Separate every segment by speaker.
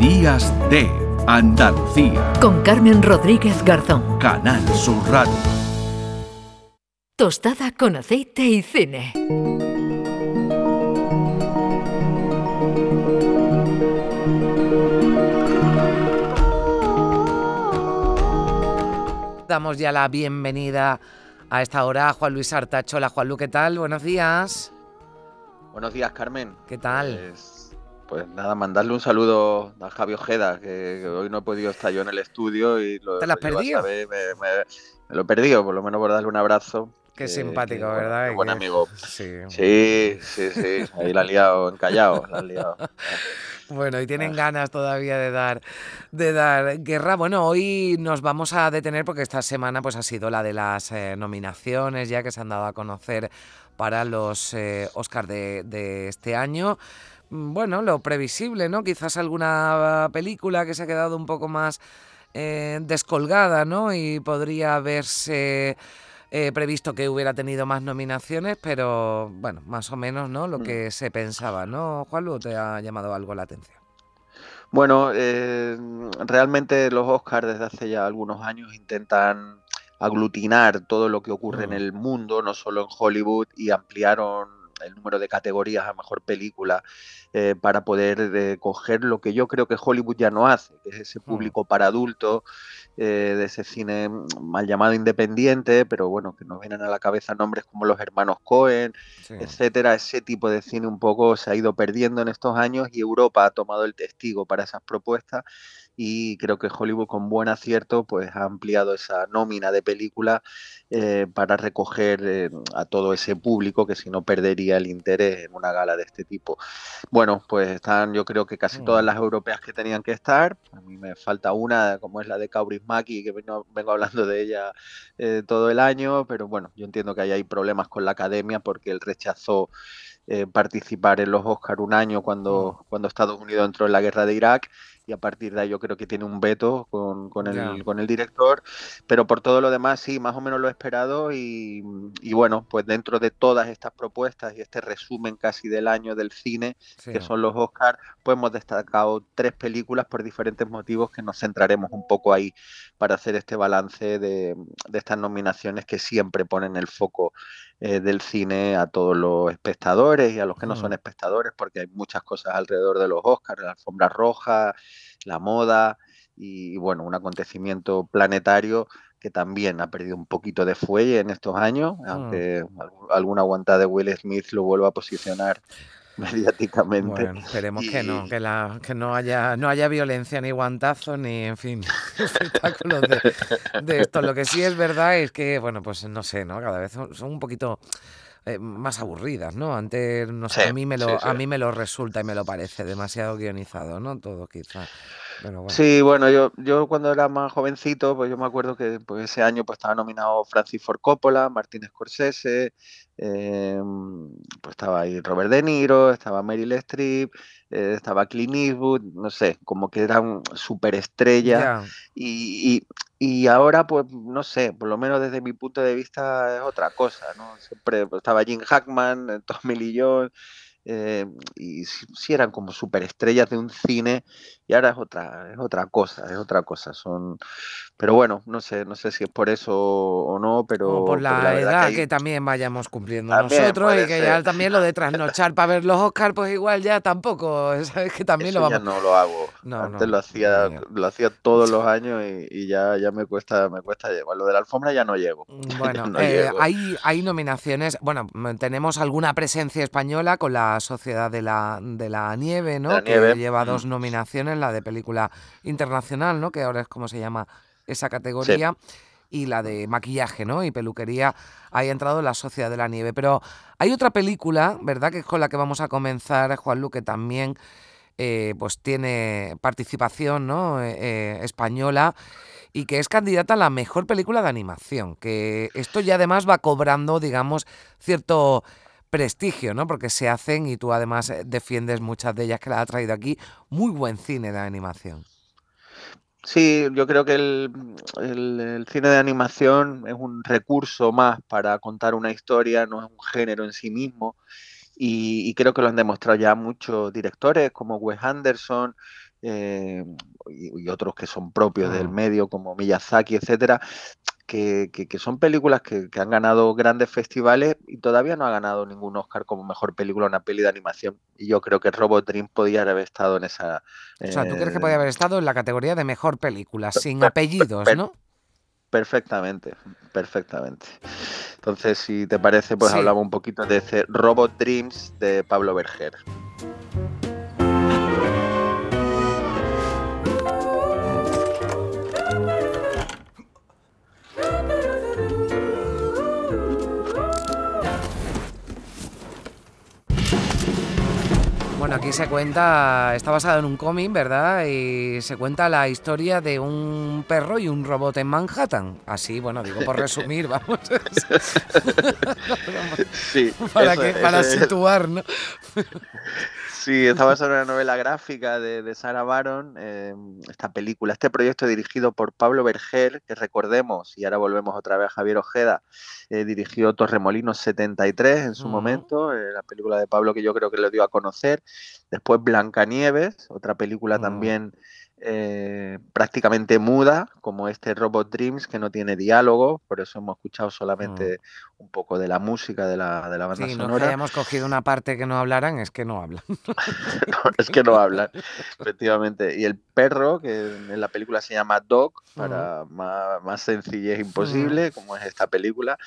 Speaker 1: Días de Andalucía.
Speaker 2: Con Carmen Rodríguez Garzón.
Speaker 1: Canal Sur Radio.
Speaker 2: Tostada con aceite y cine.
Speaker 3: Damos ya la bienvenida a esta hora a Juan Luis Artacho. Hola Juan Luis, ¿qué tal? Buenos días.
Speaker 4: Buenos días, Carmen.
Speaker 3: ¿Qué tal?
Speaker 4: Pues, pues nada, mandarle un saludo a Javi Ojeda, que, que hoy no he podido estar yo en el estudio y lo,
Speaker 3: ¿Te lo has perdido?
Speaker 4: saber, me, me- me lo he perdido, por lo menos por darle un abrazo.
Speaker 3: Qué
Speaker 4: que-
Speaker 3: simpático,
Speaker 4: que,
Speaker 3: ¿verdad?
Speaker 4: qué buen amigo.
Speaker 3: Sí.
Speaker 4: Sí, sí, sí. Ahí la han liado, encallado, la han liado.
Speaker 3: Bueno, y tienen
Speaker 4: Ah.
Speaker 3: ganas todavía de dar, de dar guerra. Bueno, hoy nos vamos a detener porque esta semana pues ha sido la de las eh, nominaciones ya que se han dado a conocer para los eh, Oscar de, de este año. Mm, Bueno, lo previsible, ¿no? Quizás alguna película que se ha quedado un poco más eh, descolgada, ¿no? Y podría haberse eh, previsto que hubiera tenido más nominaciones, pero bueno, más o menos, ¿no? Lo
Speaker 4: Mm.
Speaker 3: que se pensaba, ¿no? Juanlu, ¿te ha llamado algo la atención?
Speaker 4: Bueno, eh, realmente los Oscars desde hace ya algunos años intentan aglutinar todo lo que ocurre en
Speaker 3: Mm.
Speaker 4: el mundo, no solo en Hollywood, y ampliaron el número de categorías a mejor película eh, para poder eh, coger lo que yo creo que Hollywood ya no hace, que es ese
Speaker 3: Mm.
Speaker 4: público para adultos, eh, de ese cine mm, mal llamado independiente, pero bueno, que nos vienen a la cabeza nombres como los hermanos Cohen,
Speaker 3: Sí.
Speaker 4: etcétera. Ese tipo de cine un poco se ha ido perdiendo en estos años y Europa ha tomado el testigo para esas propuestas y creo que Hollywood con buen acierto pues ha ampliado esa nómina de películas eh, para recoger eh, a todo ese público que si no perdería el interés en una gala de este tipo. Bueno, pues están yo creo que casi todas
Speaker 3: Mm.
Speaker 4: las europeas que tenían que estar. A mí me falta una como es la de Kaurismäki que vengo, vengo hablando de ella eh, todo el año, pero bueno, yo entiendo que ahí hay problemas con la academia porque él rechazó eh, participar en los Oscar un año cuando, cuando Estados Unidos entró en la guerra de Irak y a partir de ahí yo creo que tiene un veto con, con el, con el director, pero por todo lo demás sí, más o menos lo he esperado y, y bueno, pues dentro de todas estas propuestas y este resumen casi del año del cine,
Speaker 3: Sí.
Speaker 4: que son los Oscars, pues hemos destacado tres películas por diferentes motivos que nos centraremos un poco ahí para hacer este balance de, de estas nominaciones que siempre ponen el foco eh, del cine a todos los espectadores y a los que no son espectadores, porque hay muchas cosas alrededor de los Oscars, la alfombra roja, la moda y, bueno, un acontecimiento planetario que también ha perdido un poquito de fuelle en estos años, aunque algún- alguna aguantada de Will Smith lo vuelva a posicionar mediáticamente.
Speaker 3: Bueno, esperemos que no, que, la, que no haya no haya violencia ni guantazos ni, en fin, espectáculos de, de esto. Lo que sí es verdad es que, bueno, pues no sé, ¿no? Cada vez son, son un poquito eh, más aburridas, ¿no? Antes, no sé,
Speaker 4: Sí,
Speaker 3: a mí me lo,
Speaker 4: sí,
Speaker 3: a mí me lo resulta y me lo parece demasiado guionizado, ¿no? Todo quizá. Bueno.
Speaker 4: Sí, bueno, yo, yo cuando era más jovencito, pues yo me acuerdo que pues, ese año pues estaba nominado Francis Ford Coppola, Martin Scorsese, eh, pues estaba ahí Robert De Niro, estaba Meryl Streep, eh, estaba Clint Eastwood, no sé, como que eran superestrellas
Speaker 3: Ya,
Speaker 4: y, y, y ahora pues no sé, por lo menos desde mi punto de vista es otra cosa, ¿no? Siempre pues, estaba Jim Hackman, eh, Tommy Lee Jones, eh, y sí, sí eran como superestrellas de un cine y ahora es otra, es otra cosa, es otra cosa. Son, pero bueno, no sé, no sé si es por eso o no, pero,
Speaker 3: o por la,
Speaker 4: la
Speaker 3: edad
Speaker 4: que
Speaker 3: que,
Speaker 4: hay-
Speaker 3: también vayamos cumpliendo
Speaker 4: También
Speaker 3: nosotros y que ya
Speaker 4: ser.
Speaker 3: también lo de trasnochar para ver los Oscars, pues igual ya tampoco, ¿sabes? Que también
Speaker 4: eso
Speaker 3: lo
Speaker 4: ya
Speaker 3: vamos...
Speaker 4: no lo hago.
Speaker 3: No,
Speaker 4: Antes
Speaker 3: no,
Speaker 4: lo hacía,
Speaker 3: ni-
Speaker 4: lo hacía todos los años y, y ya, ya me cuesta, me cuesta llegar. Lo de la alfombra ya no llego.
Speaker 3: Mm,
Speaker 4: ya
Speaker 3: Bueno,
Speaker 4: no
Speaker 3: eh,
Speaker 4: llego.
Speaker 3: hay, hay nominaciones, bueno, tenemos alguna presencia española con la Sociedad de la, de la Nieve, ¿no?
Speaker 4: La
Speaker 3: que
Speaker 4: Nieve,
Speaker 3: lleva dos
Speaker 4: mm.
Speaker 3: nominaciones, la de película internacional, ¿no? Que ahora es como se llama esa
Speaker 4: Sí.
Speaker 3: categoría, y la de maquillaje, ¿no? Y peluquería, ahí ha entrado la Sociedad de la Nieve. Pero hay otra película, ¿verdad? Que es con la que vamos a comenzar, Juan que también eh, pues tiene participación, ¿no? Eh, eh, española y que es candidata a la mejor película de animación, que esto ya además va cobrando, digamos, cierto prestigio, ¿no? Porque se hacen, y tú además eh, defiendes muchas de ellas que las ha traído aquí, muy buen cine de animación.
Speaker 4: Sí, yo creo que el, el- el cine de animación es un recurso más para contar una historia, no es un género en sí mismo. Y, y creo que lo han demostrado ya muchos directores como Wes Anderson, eh, y, otros que son propios del
Speaker 3: Mm.
Speaker 4: medio, como Miyazaki, etcétera, que, que- que son películas que, que han ganado grandes festivales y todavía no ha ganado ningún Oscar como mejor película una peli de animación. Y yo creo que Robot Dream podía haber estado en esa.
Speaker 3: O sea, ¿tú crees que
Speaker 4: eh,
Speaker 3: podía haber estado en la categoría de mejor película, sin
Speaker 4: per-
Speaker 3: apellidos,
Speaker 4: per-
Speaker 3: ¿no?
Speaker 4: Perfectamente, perfectamente. Entonces, si te parece, pues
Speaker 3: Sí.
Speaker 4: hablamos un poquito de ese Robot Dreams de Pablo Berger.
Speaker 3: Bueno, aquí se cuenta, está basado en un cómic, ¿verdad? Y se cuenta la historia de un perro y un robot en Manhattan. Así, bueno, digo por resumir, vamos.
Speaker 4: Sí,
Speaker 3: para
Speaker 4: eso-
Speaker 3: que, para situar, ¿no?
Speaker 4: Sí, está basado en una novela gráfica de, de Sarah Baron, eh, esta película, este proyecto dirigido por Pablo Berger, que recordemos, y ahora volvemos otra vez a Javier Ojeda, eh, dirigió Torremolinos 73 en su momento, eh, la película de Pablo que yo creo que lo dio a conocer. Después Blancanieves, otra película
Speaker 3: Mm.
Speaker 4: también eh, prácticamente muda, como este Robot Dreams, que no tiene diálogo, por eso hemos escuchado solamente un poco de la música de la, de la banda
Speaker 3: Sí, no que hayamos cogido una parte que no hablaran, es que no hablan.
Speaker 4: No, es que no hablan, efectivamente. Y el perro, que en la película se llama Dog, para más, más sencillez imposible, como es esta película,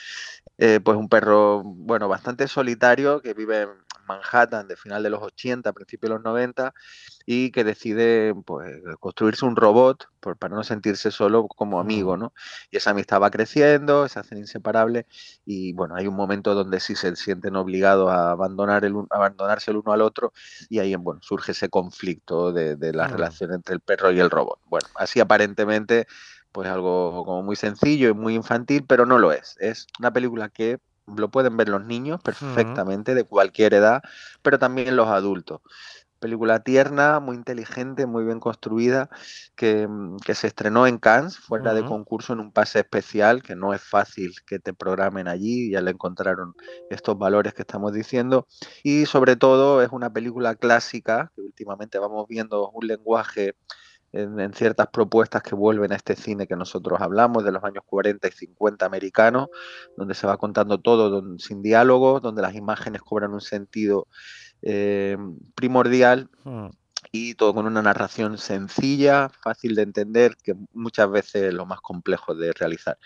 Speaker 4: eh, pues un perro, bueno, bastante solitario, que vive en Manhattan de final de los 80, principios de los 90, y que decide pues, construirse un robot por- para no sentirse solo como amigo, ¿no? Y esa amistad va creciendo, se hacen inseparables, y bueno, hay un momento donde sí se sienten obligados a abandonar el, abandonarse el uno al otro, y ahí bueno, surge ese conflicto de, de la relación entre el perro y el robot. Bueno, así aparentemente, pues algo como muy sencillo y muy infantil, pero no lo es. Es una película que lo pueden ver los niños perfectamente, de cualquier edad, pero también los adultos. Película tierna, muy inteligente, muy bien construida, que, mm, que se estrenó en Cannes, fuera de
Speaker 3: Ujú.
Speaker 4: concurso, en un pase especial, que no es fácil que te programen allí, ya le encontraron estos valores que estamos diciendo. Y sobre todo es una película clásica, que últimamente vamos viendo un lenguaje en, en ciertas propuestas que vuelven a este cine que nosotros hablamos de los años 40 y 50 americanos, donde se va contando todo don- sin diálogos, donde las imágenes cobran un sentido eh, primordial
Speaker 3: Mm.
Speaker 4: y todo con una narración sencilla, fácil de entender, que muchas veces es lo más complejo de realizar.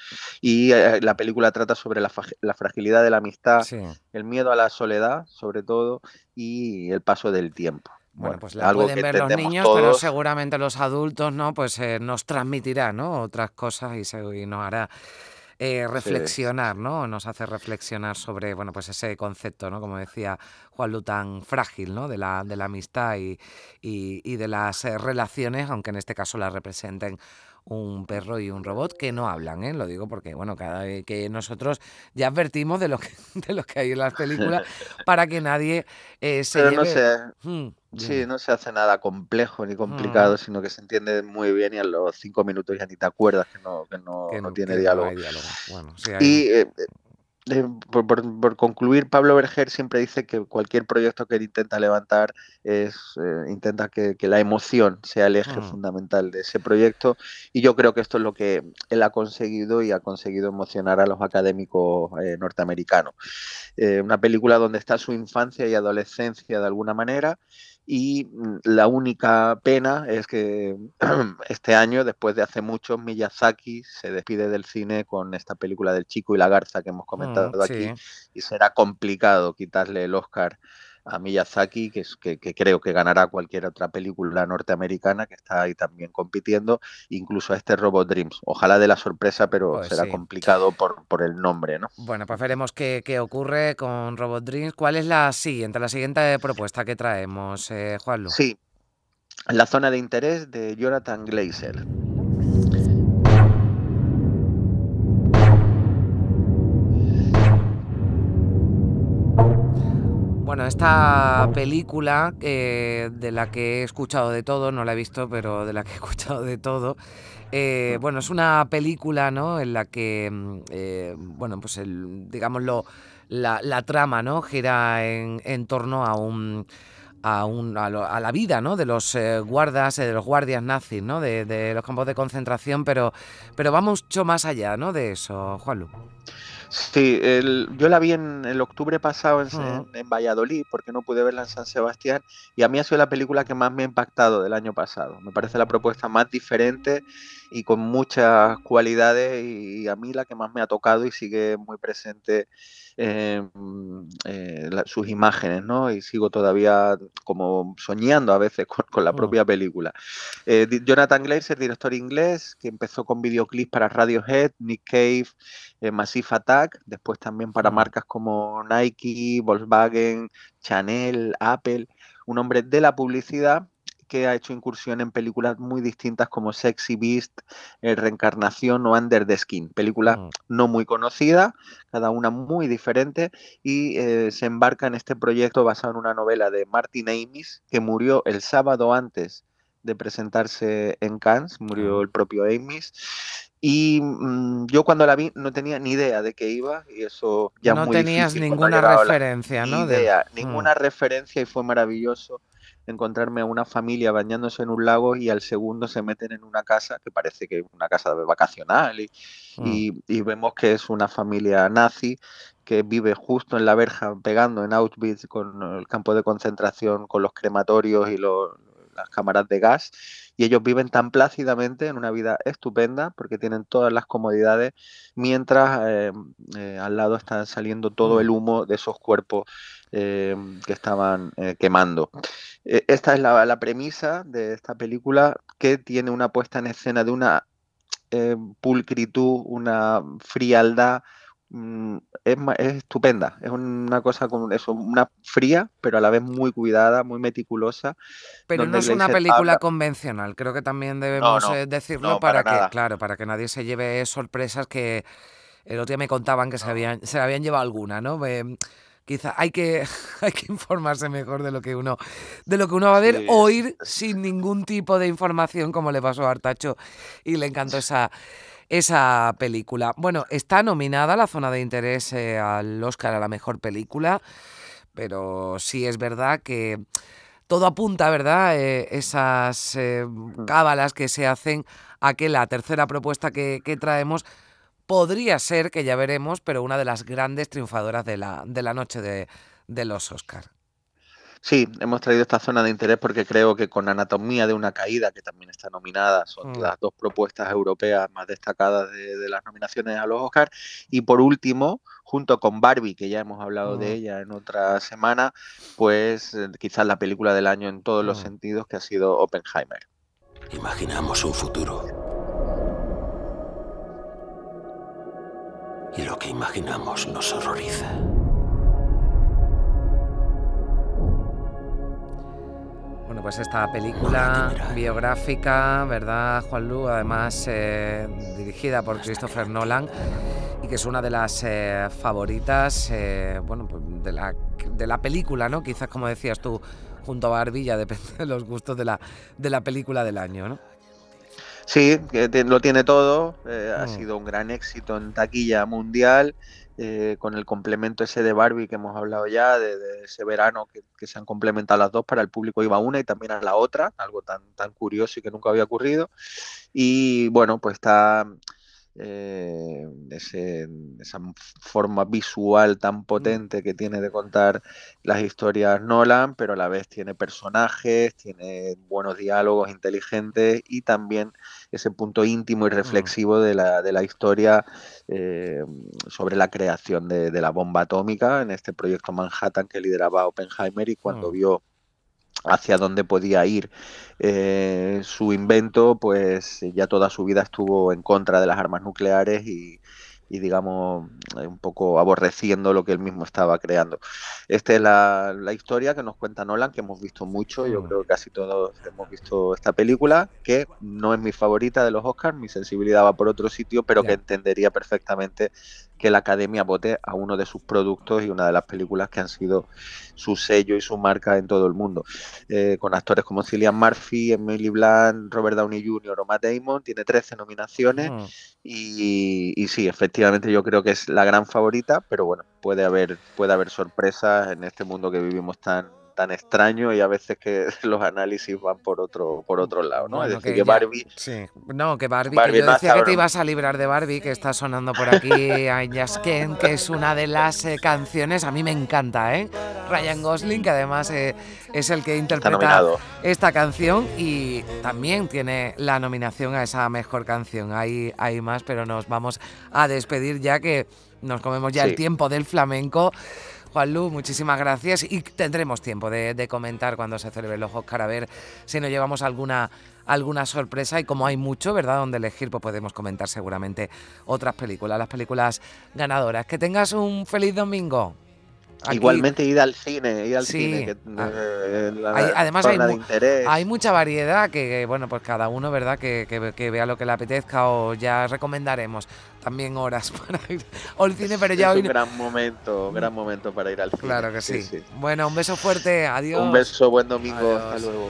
Speaker 4: Y eh, la película trata sobre la, la fragilidad de la amistad,
Speaker 3: Sí.
Speaker 4: el miedo a la soledad, sobre todo, y el paso del tiempo.
Speaker 3: Bueno, pues la
Speaker 4: algo
Speaker 3: pueden
Speaker 4: que
Speaker 3: ver los niños, pero seguramente los adultos, ¿no? Pues eh, nos transmitirá, ¿no? Otras cosas y, se, y nos hará eh, reflexionar, ¿no? Nos hace reflexionar sobre, bueno, pues ese concepto, ¿no? Como decía Juan Lu, tan frágil, ¿no? De la, de la amistad y, y- y de las eh, relaciones, aunque en este caso las representen un perro y un robot que no hablan, ¿eh? Lo digo porque, bueno, cada vez que nosotros ya advertimos de lo que, de lo que hay en las películas para que nadie eh, se
Speaker 4: Pero
Speaker 3: lleve...
Speaker 4: no sé,
Speaker 3: Hmm,
Speaker 4: sí, no se hace nada complejo ni complicado, sino que se entiende muy bien y a los cinco minutos ya ni te acuerdas que no, que no,
Speaker 3: que
Speaker 4: no
Speaker 3: no-
Speaker 4: tiene
Speaker 3: que
Speaker 4: diálogo.
Speaker 3: hay diálogo. Bueno, sí hay
Speaker 4: Y eh, eh, por, por- por concluir, Pablo Berger siempre dice que cualquier proyecto que él intenta levantar es eh, intenta que, que la emoción sea el eje
Speaker 3: Mm.
Speaker 4: fundamental de ese proyecto y yo creo que esto es lo que él ha conseguido y ha conseguido emocionar a los académicos eh, norteamericanos. Una película donde está su infancia y adolescencia de alguna manera y mm, la única pena es que este año, después de hace mucho, Miyazaki se despide del cine con esta película del chico y la garza que hemos comentado
Speaker 3: Mm,
Speaker 4: aquí
Speaker 3: sí.
Speaker 4: y será complicado quitarle el Oscar a Miyazaki, que, es, que, que creo que ganará cualquier otra película norteamericana que está ahí también compitiendo, incluso a este Robot Dreams. Ojalá de la sorpresa, pero
Speaker 3: Pues
Speaker 4: será
Speaker 3: sí.
Speaker 4: complicado por, por el nombre, ¿no?
Speaker 3: Bueno, pues veremos qué, qué ocurre con Robot Dreams. ¿Cuál es la siguiente, la siguiente propuesta que traemos, eh, Juanlu?
Speaker 4: Sí, la zona de interés de Jonathan Glazer.
Speaker 3: Bueno, esta película eh, de la que he escuchado de todo, no la he visto, pero de la que he escuchado de todo, eh, bueno, es una película, ¿no? En la que, mm, eh, bueno, pues el, digámoslo, la, la trama, ¿no? Gira en, en torno a un a, un, a, la vida ¿no? de los eh, guardas, eh, de los guardias nazis, ¿no? De, los campos de concentración, pero, pero va mucho más allá ¿no? de eso, Juanlu.
Speaker 4: Sí, yo la vi en el octubre pasado en, Valladolid, porque no pude verla en San Sebastián, y a mí ha sido la película que más me ha impactado del año pasado. Me parece la propuesta más diferente y con muchas cualidades, y a mí la que más me ha tocado y sigue muy presente eh, sus imágenes, ¿no? Y sigo todavía como soñando a veces con, la propia película. Eh, Jonathan Glazer, director inglés, que empezó con videoclips para Radiohead, Nick Cave, eh, Massive Attack, después también para marcas como Nike, Volkswagen, Chanel, Apple, un hombre de la publicidad que ha hecho incursión en películas muy distintas como Sexy Beast, eh, Reencarnación o Under the Skin, películas mm. no muy conocidas, cada una muy diferente, y eh, se embarca en este proyecto basado en una novela de Martin Amis, que murió el sábado antes de presentarse en Cannes, murió el propio Amis. Y mm, yo cuando la vi no tenía ni idea de qué iba y eso ya
Speaker 3: no
Speaker 4: muy
Speaker 3: tenías ninguna referencia, ¿no?
Speaker 4: Idea, Ninguna mm. referencia y fue maravilloso encontrarme a una familia bañándose en un lago y al segundo se meten en una casa que parece que es una casa vacacional mm. y, vemos que es una familia nazi que vive justo en la verja pegando en Auschwitz con el campo de concentración, con los crematorios y las cámaras de gas y ellos viven tan plácidamente en una vida estupenda porque tienen todas las comodidades mientras eh, eh, al lado está saliendo todo el mm. humo de esos cuerpos eh, que estaban quemando. esta es la, premisa de esta película que tiene una puesta en escena de una pulcritud, una frialdad, Mm, es, estupenda. Es una cosa con eso, una fría, pero a la vez muy cuidada, muy meticulosa.
Speaker 3: Pero no es una película convencional, creo que también debemos eh, decirlo para, que, claro, para que nadie se lleve sorpresas que el otro día me contaban que se habían, se habían llevado alguna, ¿no? quizá hay que, hay que informarse mejor de lo que uno, de lo que uno va a ver, o ir sin ningún tipo de información, como le pasó a Artacho, y le encantó esa esa película. Bueno, está nominada la zona de interés eh, al Oscar a la mejor película, pero sí es verdad que todo apunta, ¿verdad? Eh, esas eh, mm. cábalas que se hacen a que la tercera propuesta que, traemos podría ser, que ya veremos, pero una de las grandes triunfadoras de la, de la noche de, de los Oscars.
Speaker 4: Sí, hemos traído esta zona de interés porque creo que con Anatomía de una caída, que también está nominada, son mm. las dos propuestas europeas más destacadas de, las nominaciones a los Oscars. Y por último, junto con Barbie, que ya hemos hablado de mm. ella en otra semana, pues eh, quizás la película del año en todos los mm. sentidos, que ha sido Oppenheimer.
Speaker 5: Imaginamos un futuro. Y lo que imaginamos nos horroriza.
Speaker 3: Bueno, pues esta película biográfica, ¿verdad, Juan Lu? Además, eh, dirigida por Christopher Nolan y que es una de las eh, favoritas, eh, bueno, pues de la, de la película, ¿no? Quizás, como decías tú, junto a Barbie, ya depende de los gustos de la, de la película del año, ¿no?
Speaker 4: Sí, lo tiene todo. Ha mm. sido un gran éxito en taquilla mundial. Eh, con el complemento ese de Barbie que hemos hablado ya, de, ese verano que, se han complementado las dos, para el público iba una y también a la otra, algo tan, tan curioso y que nunca había ocurrido. Y bueno, pues está eh, esa forma visual tan mm. potente que tiene de contar las historias Nolan, pero a la vez tiene personajes, tiene buenos diálogos inteligentes y también ese punto íntimo y mm. reflexivo de la, de la historia eh, sobre la creación de, de, la bomba atómica en este proyecto Manhattan que lideraba Oppenheimer y cuando mm. vio hacia dónde podía ir eh, su invento, pues ya toda su vida estuvo en contra de las armas nucleares y, y digamos, eh, un poco aborreciendo lo que él mismo estaba creando. Esta es la, historia que nos cuenta Nolan, que hemos visto mucho, yo mm. creo que casi todos hemos visto esta película, que no es mi favorita de los Oscars, mi sensibilidad va por otro sitio, pero que entendería perfectamente que la academia vote a uno de sus productos y una de las películas que han sido su sello y su marca en todo el mundo. Eh, con actores como Cillian Murphy, Emily Blunt, Robert Downey Jr. o Matt Damon, tiene 13 nominaciones mm. y, y, sí, efectivamente yo creo que es la gran favorita, pero bueno, puede haber, puede haber sorpresas en este mundo que vivimos tan tan extraño y a veces que los análisis van por otro, por otro lado, ¿no?
Speaker 3: Bueno,
Speaker 4: es decir,
Speaker 3: que
Speaker 4: que
Speaker 3: ya-
Speaker 4: Barbie
Speaker 3: Sí. No, que Barbie,
Speaker 4: Barbie
Speaker 3: que yo decía que te ibas a librar de Barbie, que está sonando por aquí a Ken, que es una de las eh, canciones, a mí me encanta, ¿eh? Ryan Gosling, que además eh, es el que interpreta esta canción y también tiene la nominación a esa mejor canción. Hay, hay más, pero nos vamos a despedir ya que nos comemos ya el tiempo del flamenco. Juanlu, muchísimas gracias y tendremos tiempo de, de comentar cuando se celebre los Oscar a ver si nos llevamos alguna alguna sorpresa y como hay mucho, ¿verdad?, donde elegir, pues podemos comentar seguramente otras películas, las películas ganadoras. Que tengas un feliz domingo. Aquí
Speaker 4: Igualmente ir al cine, ir al
Speaker 3: Sí.
Speaker 4: cine, que
Speaker 3: Ah.
Speaker 4: eh, la
Speaker 3: Hay- además hay mu-. Hay mucha variedad que, que, bueno, pues cada uno, ¿verdad?, que, que- que vea lo que le apetezca o ya recomendaremos también horas para ir al cine, pero ya
Speaker 4: es
Speaker 3: hoy...
Speaker 4: un gran momento, gran momento para ir al cine.
Speaker 3: Claro que sí. Bueno, un beso fuerte, adiós.
Speaker 4: Un beso, buen domingo, hasta
Speaker 3: Adiós.
Speaker 4: luego.